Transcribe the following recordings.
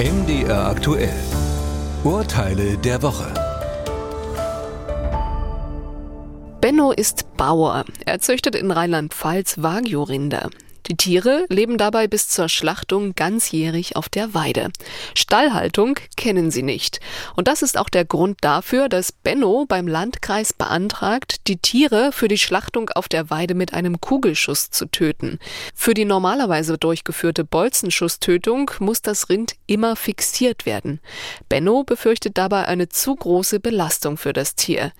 MDR aktuell. Urteile der Woche. Benno ist Bauer. Er züchtet in Rheinland-Pfalz Wagyu-Rinder. Die Tiere leben dabei bis zur Schlachtung ganzjährig auf der Weide. Stallhaltung kennen sie nicht. Und das ist auch der Grund dafür, dass Benno beim Landkreis beantragt, die Tiere für die Schlachtung auf der Weide mit einem Kugelschuss zu töten. Für die normalerweise durchgeführte Bolzenschusstötung muss das Rind immer fixiert werden. Benno befürchtet dabei eine zu große Belastung für das Tier.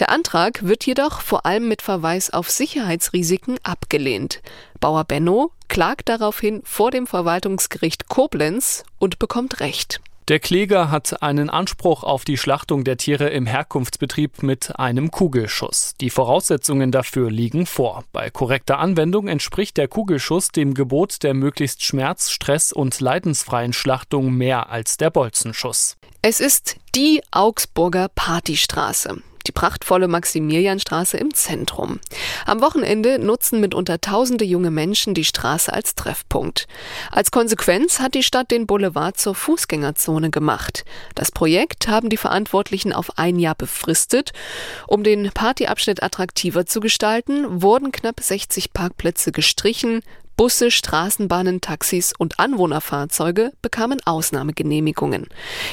Der Antrag wird jedoch vor allem mit Verweis auf Sicherheitsrisiken abgelehnt. Bauer Benno klagt daraufhin vor dem Verwaltungsgericht Koblenz und bekommt Recht. Der Kläger hat einen Anspruch auf die Schlachtung der Tiere im Herkunftsbetrieb mit einem Kugelschuss. Die Voraussetzungen dafür liegen vor. Bei korrekter Anwendung entspricht der Kugelschuss dem Gebot der möglichst schmerz-, stress- und leidensfreien Schlachtung mehr als der Bolzenschuss. Es ist die Augsburger Partystraße die prachtvolle Maximilianstraße im Zentrum. Am Wochenende nutzen mitunter tausende junge Menschen die Straße als Treffpunkt. Als Konsequenz hat die Stadt den Boulevard zur Fußgängerzone gemacht. Das Projekt haben die Verantwortlichen auf ein Jahr befristet. Um den Partyabschnitt attraktiver zu gestalten, wurden knapp 60 Parkplätze gestrichen, Busse, Straßenbahnen, Taxis und Anwohnerfahrzeuge bekamen Ausnahmegenehmigungen.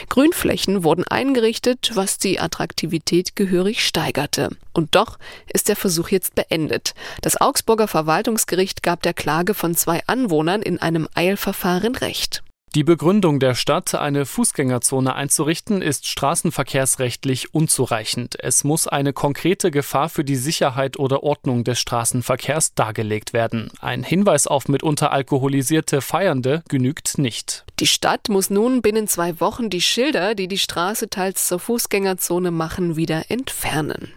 Grünflächen wurden eingerichtet, was die Attraktivität gehörig steigerte. Und doch ist der Versuch jetzt beendet. Das Augsburger Verwaltungsgericht gab der Klage von zwei Anwohnern in einem Eilverfahren Recht. Die Begründung der Stadt, eine Fußgängerzone einzurichten, ist straßenverkehrsrechtlich unzureichend. Es muss eine konkrete Gefahr für die Sicherheit oder Ordnung des Straßenverkehrs dargelegt werden. Ein Hinweis auf mitunter alkoholisierte Feiernde genügt nicht. Die Stadt muss nun binnen zwei Wochen die Schilder, die die Straße teils zur Fußgängerzone machen, wieder entfernen.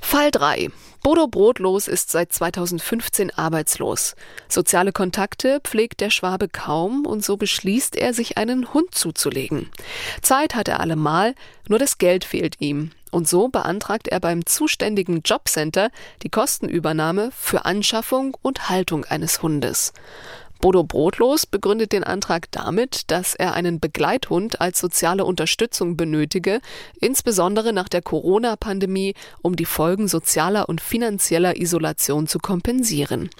Fall 3. Bodo Brotlos ist seit 2015 arbeitslos. Soziale Kontakte pflegt der Schwabe kaum und so beschließt er, sich einen Hund zuzulegen. Zeit hat er allemal, nur das Geld fehlt ihm. Und so beantragt er beim zuständigen Jobcenter die Kostenübernahme für Anschaffung und Haltung eines Hundes. Bodo Brotlos begründet den Antrag damit, dass er einen Begleithund als soziale Unterstützung benötige, insbesondere nach der Corona-Pandemie, um die Folgen sozialer und finanzieller Isolation zu kompensieren.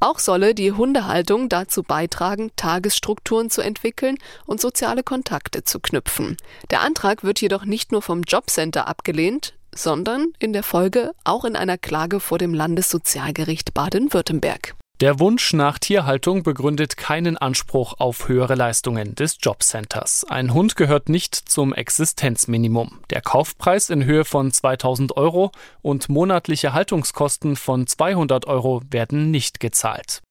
Auch solle die Hundehaltung dazu beitragen, Tagesstrukturen zu entwickeln und soziale Kontakte zu knüpfen. Der Antrag wird jedoch nicht nur vom Jobcenter abgelehnt, sondern in der Folge auch in einer Klage vor dem Landessozialgericht Baden-Württemberg. Der Wunsch nach Tierhaltung begründet keinen Anspruch auf höhere Leistungen des Jobcenters. Ein Hund gehört nicht zum Existenzminimum. Der Kaufpreis in Höhe von 2000 Euro und monatliche Haltungskosten von 200 Euro werden nicht gezahlt.